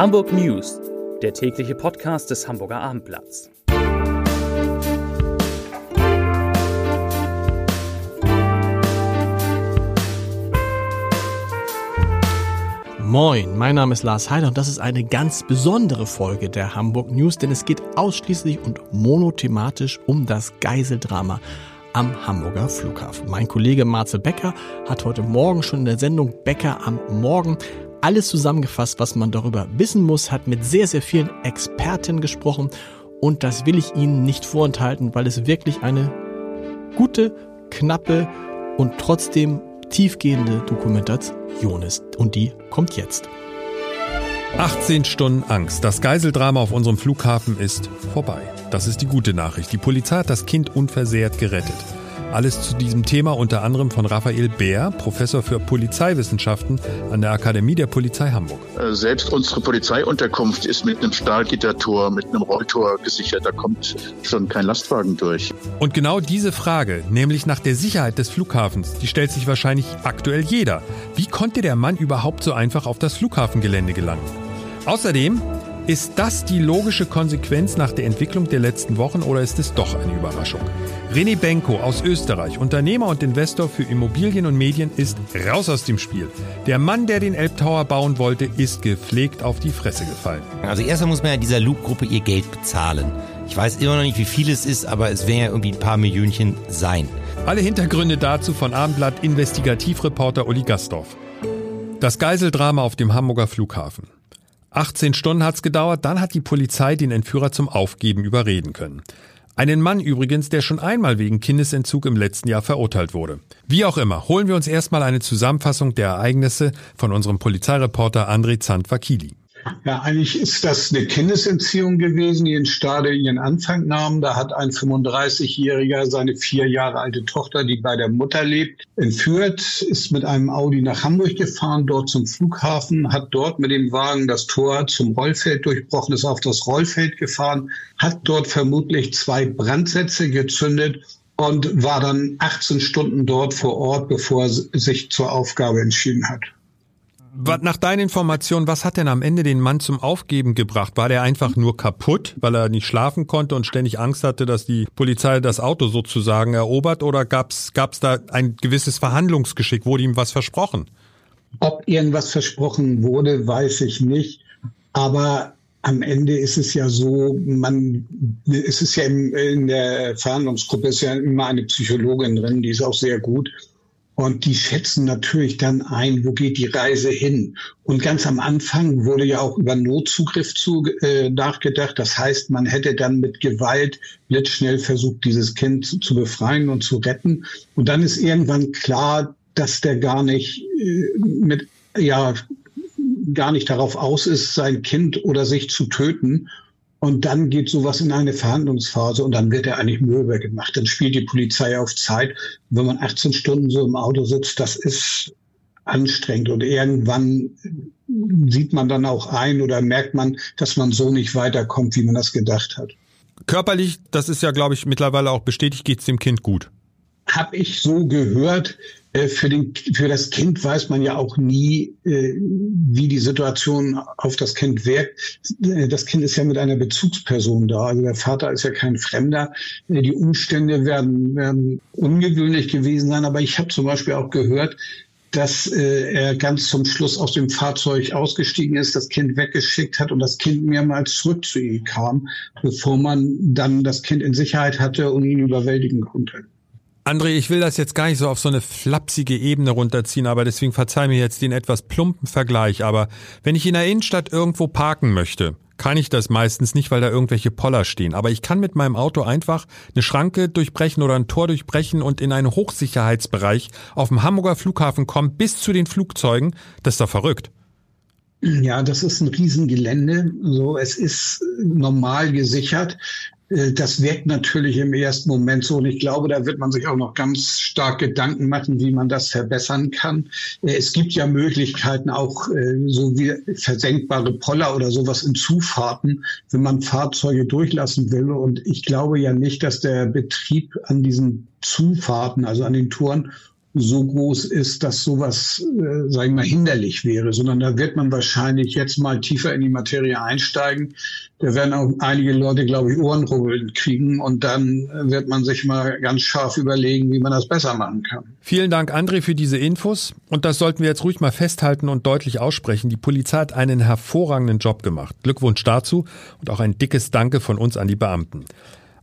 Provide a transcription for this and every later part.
Hamburg News, der tägliche Podcast des Hamburger Abendblatts. Moin, mein Name ist Lars Heider und das ist eine ganz besondere Folge der Hamburg News, denn es geht ausschließlich und monothematisch um das Geiseldrama am Hamburger Flughafen. Mein Kollege Marcel Becker hat heute Morgen schon in der Sendung Becker am Morgen alles zusammengefasst, was man darüber wissen muss, hat mit sehr, sehr vielen Experten gesprochen und das will ich Ihnen nicht vorenthalten, weil es wirklich eine gute, knappe und trotzdem tiefgehende Dokumentation ist. Und die kommt jetzt. 18 Stunden Angst. Das Geiseldrama auf unserem Flughafen ist vorbei. Das ist die gute Nachricht. Die Polizei hat das Kind unversehrt gerettet. Alles zu diesem Thema unter anderem von Raphael Bär, Professor für Polizeiwissenschaften an der Akademie der Polizei Hamburg. Äh, selbst unsere Polizeiunterkunft ist mit einem Stahlgittertor, mit einem Rolltor gesichert. Da kommt schon kein Lastwagen durch. Und genau diese Frage, nämlich nach der Sicherheit des Flughafens, die stellt sich wahrscheinlich aktuell jeder. Wie konnte der Mann überhaupt so einfach auf das Flughafengelände gelangen? Außerdem ist das die logische Konsequenz nach der Entwicklung der letzten Wochen oder ist es doch eine Überraschung? René Benko aus Österreich, Unternehmer und Investor für Immobilien und Medien, ist raus aus dem Spiel. Der Mann, der den Elbtower bauen wollte, ist gepflegt auf die Fresse gefallen. Also erstmal muss man ja dieser Loop-Gruppe ihr Geld bezahlen. Ich weiß immer noch nicht, wie viel es ist, aber es werden ja irgendwie ein paar Millionchen sein. Alle Hintergründe dazu von Abendblatt Investigativreporter Uli Gastorf. Das Geiseldrama auf dem Hamburger Flughafen. 18 Stunden hat's gedauert, dann hat die Polizei den Entführer zum Aufgeben überreden können. Einen Mann übrigens, der schon einmal wegen Kindesentzug im letzten Jahr verurteilt wurde. Wie auch immer, holen wir uns erstmal eine Zusammenfassung der Ereignisse von unserem Polizeireporter André Zandvakili. Ja, eigentlich ist das eine Kindesentziehung gewesen, die in Stade ihren Anfang nahm. Da hat ein 35-Jähriger seine vier Jahre alte Tochter, die bei der Mutter lebt, entführt, ist mit einem Audi nach Hamburg gefahren, dort zum Flughafen, hat dort mit dem Wagen das Tor zum Rollfeld durchbrochen, ist auf das Rollfeld gefahren, hat dort vermutlich zwei Brandsätze gezündet und war dann 18 Stunden dort vor Ort, bevor er sich zur Aufgabe entschieden hat nach deinen Informationen, was hat denn am Ende den Mann zum Aufgeben gebracht? War der einfach nur kaputt, weil er nicht schlafen konnte und ständig Angst hatte, dass die Polizei das Auto sozusagen erobert? Oder gab's gab's da ein gewisses Verhandlungsgeschick? Wurde ihm was versprochen? Ob irgendwas versprochen wurde, weiß ich nicht. Aber am Ende ist es ja so, man, es ist ja in, in der Verhandlungsgruppe ist ja immer eine Psychologin drin, die ist auch sehr gut. Und die schätzen natürlich dann ein, wo geht die Reise hin. Und ganz am Anfang wurde ja auch über Notzugriff zu, äh, nachgedacht. Das heißt, man hätte dann mit Gewalt blitzschnell versucht, dieses Kind zu, zu befreien und zu retten. Und dann ist irgendwann klar, dass der gar nicht äh, mit, ja, gar nicht darauf aus ist, sein Kind oder sich zu töten. Und dann geht sowas in eine Verhandlungsphase und dann wird er eigentlich mürbe gemacht. Dann spielt die Polizei auf Zeit. Wenn man 18 Stunden so im Auto sitzt, das ist anstrengend. Und irgendwann sieht man dann auch ein oder merkt man, dass man so nicht weiterkommt, wie man das gedacht hat. Körperlich, das ist ja, glaube ich, mittlerweile auch bestätigt, geht es dem Kind gut. Hab ich so gehört. Äh, für, den, für das Kind weiß man ja auch nie, äh, wie die Situation auf das Kind wirkt. Äh, das Kind ist ja mit einer Bezugsperson da. Also der Vater ist ja kein Fremder. Die Umstände werden, werden ungewöhnlich gewesen sein. Aber ich habe zum Beispiel auch gehört, dass er ganz zum Schluss aus dem Fahrzeug ausgestiegen ist, das Kind weggeschickt hat und das Kind mehrmals zurück zu ihm kam, bevor man dann das Kind in Sicherheit hatte und ihn überwältigen konnte. André, ich will das jetzt gar nicht so auf so eine flapsige Ebene runterziehen, aber deswegen verzeih mir jetzt den etwas plumpen Vergleich. Aber wenn ich in der Innenstadt irgendwo parken möchte, kann ich das meistens nicht, weil da irgendwelche Poller stehen. Aber ich kann mit meinem Auto einfach eine Schranke durchbrechen oder ein Tor durchbrechen und in einen Hochsicherheitsbereich auf dem Hamburger Flughafen kommen bis zu den Flugzeugen. Das ist doch verrückt. Ja, das ist ein Riesengelände. So, es ist normal gesichert. Äh, das wirkt natürlich im ersten Moment so und ich glaube, da wird man sich auch noch ganz stark Gedanken machen, wie man das verbessern kann. Äh, es gibt ja Möglichkeiten auch äh, so wie versenkbare Poller oder sowas in Zufahrten, wenn man Fahrzeuge durchlassen will. Und ich glaube ja nicht, dass der Betrieb an diesen Zufahrten, also an den Touren, so groß ist, dass sowas, äh, sage ich mal, hinderlich wäre, sondern da wird man wahrscheinlich jetzt mal tiefer in die Materie einsteigen. Da werden auch einige Leute, glaube ich, Ohrenrubbeln kriegen und dann wird man sich mal ganz scharf überlegen, wie man das besser machen kann. Vielen Dank, André, für diese Infos. Und das sollten wir jetzt ruhig mal festhalten und deutlich aussprechen. Die Polizei hat einen hervorragenden Job gemacht. Glückwunsch dazu und auch ein dickes Danke von uns an die Beamten.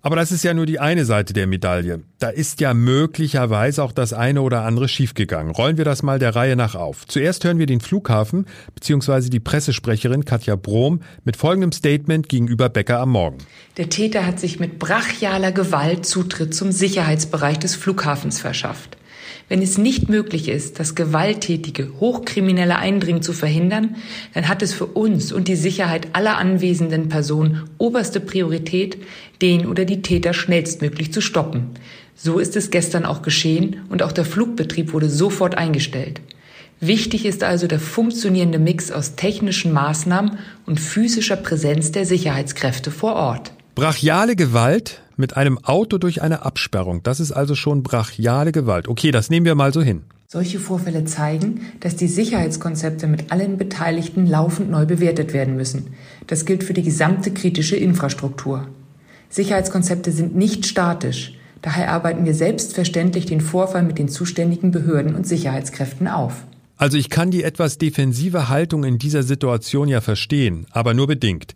Aber das ist ja nur die eine Seite der Medaille. Da ist ja möglicherweise auch das eine oder andere schiefgegangen. Rollen wir das mal der Reihe nach auf. Zuerst hören wir den Flughafen bzw. die Pressesprecherin Katja Brom mit folgendem Statement gegenüber Becker am Morgen. Der Täter hat sich mit brachialer Gewalt Zutritt zum Sicherheitsbereich des Flughafens verschafft. Wenn es nicht möglich ist, das gewalttätige, hochkriminelle Eindringen zu verhindern, dann hat es für uns und die Sicherheit aller anwesenden Personen oberste Priorität, den oder die Täter schnellstmöglich zu stoppen. So ist es gestern auch geschehen und auch der Flugbetrieb wurde sofort eingestellt. Wichtig ist also der funktionierende Mix aus technischen Maßnahmen und physischer Präsenz der Sicherheitskräfte vor Ort. Brachiale Gewalt mit einem Auto durch eine Absperrung. Das ist also schon brachiale Gewalt. Okay, das nehmen wir mal so hin. Solche Vorfälle zeigen, dass die Sicherheitskonzepte mit allen Beteiligten laufend neu bewertet werden müssen. Das gilt für die gesamte kritische Infrastruktur. Sicherheitskonzepte sind nicht statisch. Daher arbeiten wir selbstverständlich den Vorfall mit den zuständigen Behörden und Sicherheitskräften auf. Also ich kann die etwas defensive Haltung in dieser Situation ja verstehen, aber nur bedingt.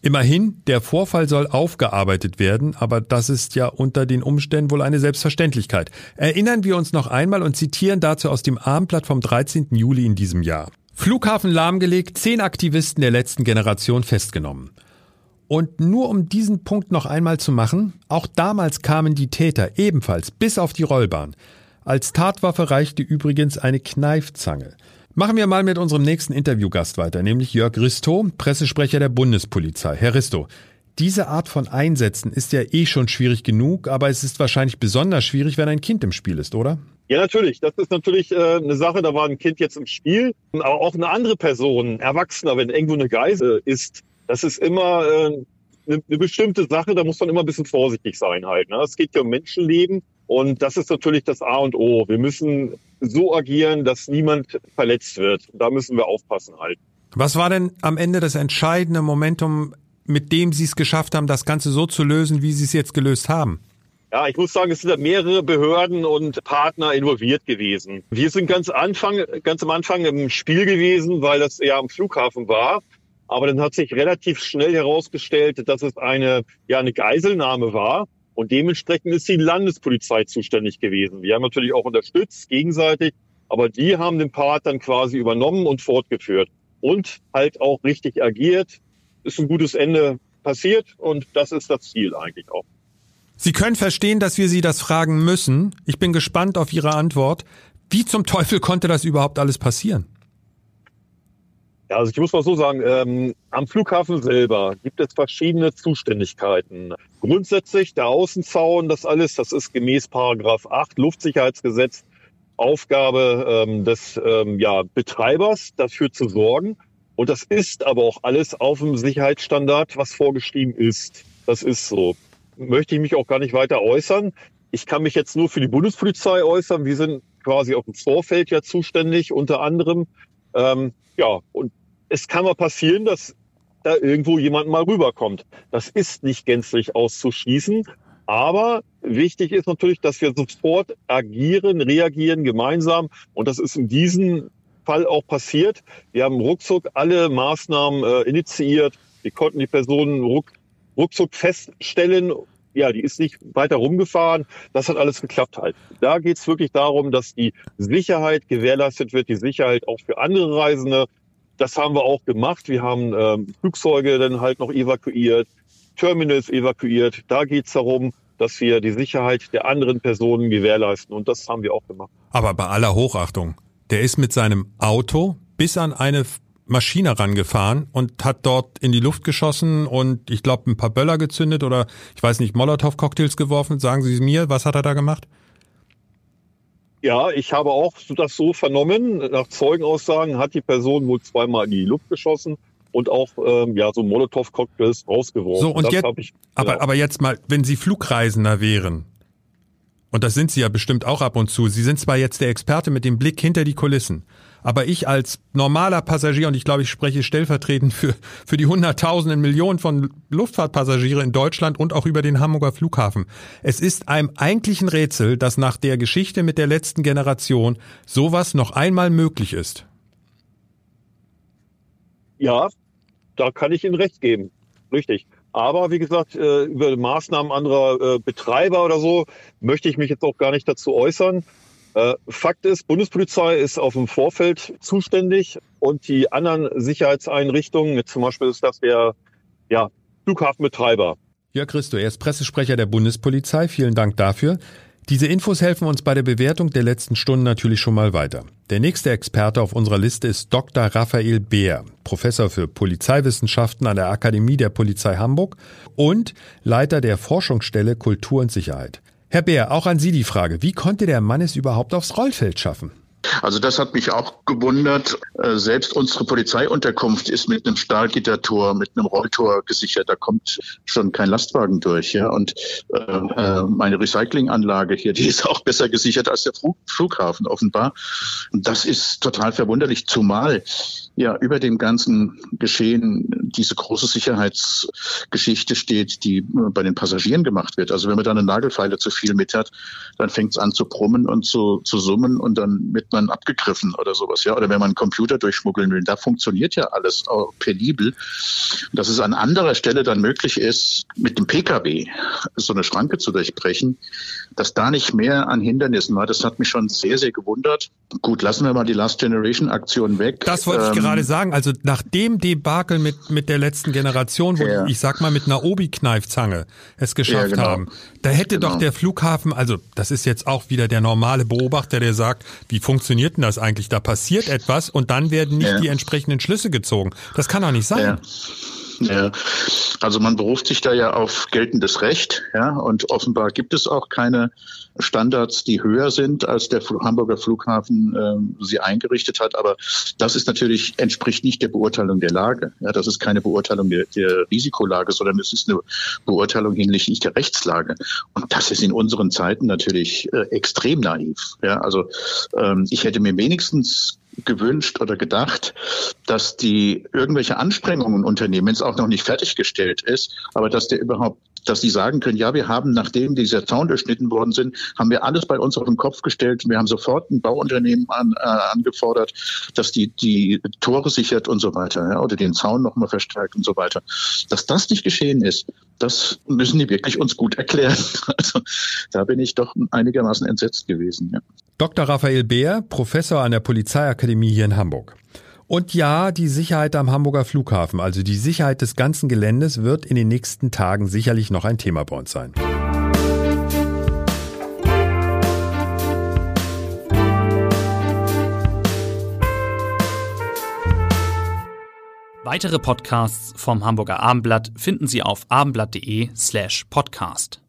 Immerhin, der Vorfall soll aufgearbeitet werden, aber das ist ja unter den Umständen wohl eine Selbstverständlichkeit. Erinnern wir uns noch einmal und zitieren dazu aus dem Abendblatt vom 13. Juli in diesem Jahr. Flughafen lahmgelegt, zehn Aktivisten der letzten Generation festgenommen. Und nur um diesen Punkt noch einmal zu machen, auch damals kamen die Täter ebenfalls bis auf die Rollbahn. Als Tatwaffe reichte übrigens eine Kneifzange. Machen wir mal mit unserem nächsten Interviewgast weiter, nämlich Jörg Risto, Pressesprecher der Bundespolizei. Herr Risto, diese Art von Einsätzen ist ja eh schon schwierig genug, aber es ist wahrscheinlich besonders schwierig, wenn ein Kind im Spiel ist, oder? Ja, natürlich. Das ist natürlich äh, eine Sache, da war ein Kind jetzt im Spiel, aber auch eine andere Person, Erwachsener, wenn irgendwo eine Geise ist, das ist immer äh, eine, eine bestimmte Sache, da muss man immer ein bisschen vorsichtig sein halt. Ne? Es geht ja um Menschenleben und das ist natürlich das A und O. Wir müssen so agieren, dass niemand verletzt wird. Da müssen wir aufpassen halt. Was war denn am Ende das entscheidende Momentum, mit dem Sie es geschafft haben, das Ganze so zu lösen, wie Sie es jetzt gelöst haben? Ja, ich muss sagen, es sind mehrere Behörden und Partner involviert gewesen. Wir sind ganz Anfang, ganz am Anfang im Spiel gewesen, weil das ja am Flughafen war. Aber dann hat sich relativ schnell herausgestellt, dass es eine, ja, eine Geiselnahme war. Und dementsprechend ist die Landespolizei zuständig gewesen. Wir haben natürlich auch unterstützt, gegenseitig, aber die haben den Part dann quasi übernommen und fortgeführt und halt auch richtig agiert. Ist ein gutes Ende passiert und das ist das Ziel eigentlich auch. Sie können verstehen, dass wir Sie das fragen müssen. Ich bin gespannt auf Ihre Antwort. Wie zum Teufel konnte das überhaupt alles passieren? Ja, also ich muss mal so sagen, ähm, am Flughafen selber gibt es verschiedene Zuständigkeiten. Grundsätzlich der Außenzaun, das alles, das ist gemäß Paragraph 8 Luftsicherheitsgesetz Aufgabe ähm, des ähm, ja, Betreibers, dafür zu sorgen. Und das ist aber auch alles auf dem Sicherheitsstandard, was vorgeschrieben ist. Das ist so. Möchte ich mich auch gar nicht weiter äußern. Ich kann mich jetzt nur für die Bundespolizei äußern. Wir sind quasi auf dem Vorfeld ja zuständig, unter anderem. Ähm, ja, und es kann mal passieren, dass da irgendwo jemand mal rüberkommt. Das ist nicht gänzlich auszuschließen. Aber wichtig ist natürlich, dass wir sofort agieren, reagieren gemeinsam. Und das ist in diesem Fall auch passiert. Wir haben ruckzuck alle Maßnahmen äh, initiiert. Wir konnten die Personen ruck, ruckzuck feststellen. Ja, die ist nicht weiter rumgefahren. Das hat alles geklappt halt. Da geht es wirklich darum, dass die Sicherheit gewährleistet wird, die Sicherheit auch für andere Reisende. Das haben wir auch gemacht. Wir haben ähm, Flugzeuge dann halt noch evakuiert, Terminals evakuiert. Da geht es darum, dass wir die Sicherheit der anderen Personen gewährleisten. Und das haben wir auch gemacht. Aber bei aller Hochachtung, der ist mit seinem Auto bis an eine Maschine rangefahren und hat dort in die Luft geschossen und ich glaube ein paar Böller gezündet oder ich weiß nicht, Molotow-Cocktails geworfen. Sagen Sie mir, was hat er da gemacht? Ja, ich habe auch das so vernommen. Nach Zeugenaussagen hat die Person wohl zweimal in die Luft geschossen und auch ähm, ja so Molotow-Cocktails rausgeworfen. So und das jetzt, ich, aber genau. aber jetzt mal, wenn Sie Flugreisender wären und das sind Sie ja bestimmt auch ab und zu, Sie sind zwar jetzt der Experte mit dem Blick hinter die Kulissen, aber ich als normaler Passagier, und ich glaube, ich spreche stellvertretend für, für die Hunderttausenden, Millionen von Luftfahrtpassagiere in Deutschland und auch über den Hamburger Flughafen. Es ist einem eigentlichen Rätsel, dass nach der Geschichte mit der letzten Generation sowas noch einmal möglich ist. Ja, da kann ich Ihnen recht geben. Richtig. Aber wie gesagt, äh, über Maßnahmen anderer äh, Betreiber oder so möchte ich mich jetzt auch gar nicht dazu äußern. Äh, Fakt ist, Bundespolizei ist auf dem Vorfeld zuständig und die anderen Sicherheitseinrichtungen, zum Beispiel ist das der ja, Flughafenbetreiber. Ja, Christo, er ist Pressesprecher der Bundespolizei. Vielen Dank dafür. Diese Infos helfen uns bei der Bewertung der letzten Stunden natürlich schon mal weiter. Der nächste Experte auf unserer Liste ist Dr. Raphael Beer, Professor für Polizeiwissenschaften an der Akademie der Polizei Hamburg und Leiter der Forschungsstelle Kultur und Sicherheit. Herr Beer, auch an Sie die Frage, wie konnte der Mann es überhaupt aufs Rollfeld schaffen? Also das hat mich auch gewundert. Äh, selbst unsere Polizeiunterkunft ist mit einem Stahlgittertor, mit einem Rolltor gesichert. Da kommt schon kein Lastwagen durch. Ja? Und äh, äh meine Recyclinganlage hier, die ist auch besser gesichert als der Flughafen offenbar. Und das ist total verwunderlich, zumal ja über dem ganzen Geschehen diese große Sicherheitsgeschichte steht, die bei den Passagieren gemacht wird. Also wenn man da eine Nagelfeile zu viel mit hat, dann fängt es an zu brummen und zu, zu summen und dann wird man abgegriffen oder sowas. Ja, oder wenn man einen Computer durchschmuggeln will, da funktioniert ja alles penibel. Dass es an anderer Stelle dann möglich ist, mit dem PKW so eine Schranke zu durchbrechen, dass da nicht mehr an Hindernissen war, das hat mich schon sehr, sehr gewundert. Gut, lassen wir mal die Last Generation Aktion weg. Das wollte ich ähm, gerade sagen. Also nach dem Debakel mit, mit der letzten Generation, wo ja. die, ich sag mal mit einer Obi-Kneifzange es geschafft ja, genau. haben, da hätte genau. doch der Flughafen, also das ist jetzt auch wieder der normale Beobachter, der sagt, wie funktioniert denn das eigentlich? Da passiert etwas und dann werden nicht ja. die entsprechenden Schlüsse gezogen. Das kann doch nicht sein. Ja, also man beruft sich da ja auf geltendes Recht, ja, und offenbar gibt es auch keine Standards, die höher sind, als der Hamburger Flughafen äh, sie eingerichtet hat. Aber das ist natürlich, entspricht nicht der Beurteilung der Lage. Ja, das ist keine Beurteilung der, der Risikolage, sondern es ist eine Beurteilung hinsichtlich der Rechtslage. Und das ist in unseren Zeiten natürlich äh, extrem naiv. Ja, also ähm, ich hätte mir wenigstens gewünscht oder gedacht, dass die irgendwelche Anstrengungen unternehmen, wenn es auch noch nicht fertiggestellt ist, aber dass der überhaupt dass sie sagen können, ja, wir haben, nachdem dieser Zaun durchschnitten worden sind, haben wir alles bei uns auf den Kopf gestellt. Wir haben sofort ein Bauunternehmen an, äh, angefordert, dass die die Tore sichert und so weiter, ja, oder den Zaun nochmal verstärkt und so weiter. Dass das nicht geschehen ist, das müssen die wirklich uns gut erklären. Also da bin ich doch einigermaßen entsetzt gewesen. Ja. Dr. Raphael Beer, Professor an der Polizeiakademie hier in Hamburg. Und ja, die Sicherheit am Hamburger Flughafen, also die Sicherheit des ganzen Geländes, wird in den nächsten Tagen sicherlich noch ein Thema bei uns sein. Weitere Podcasts vom Hamburger Abendblatt finden Sie auf abendblatt.de slash podcast.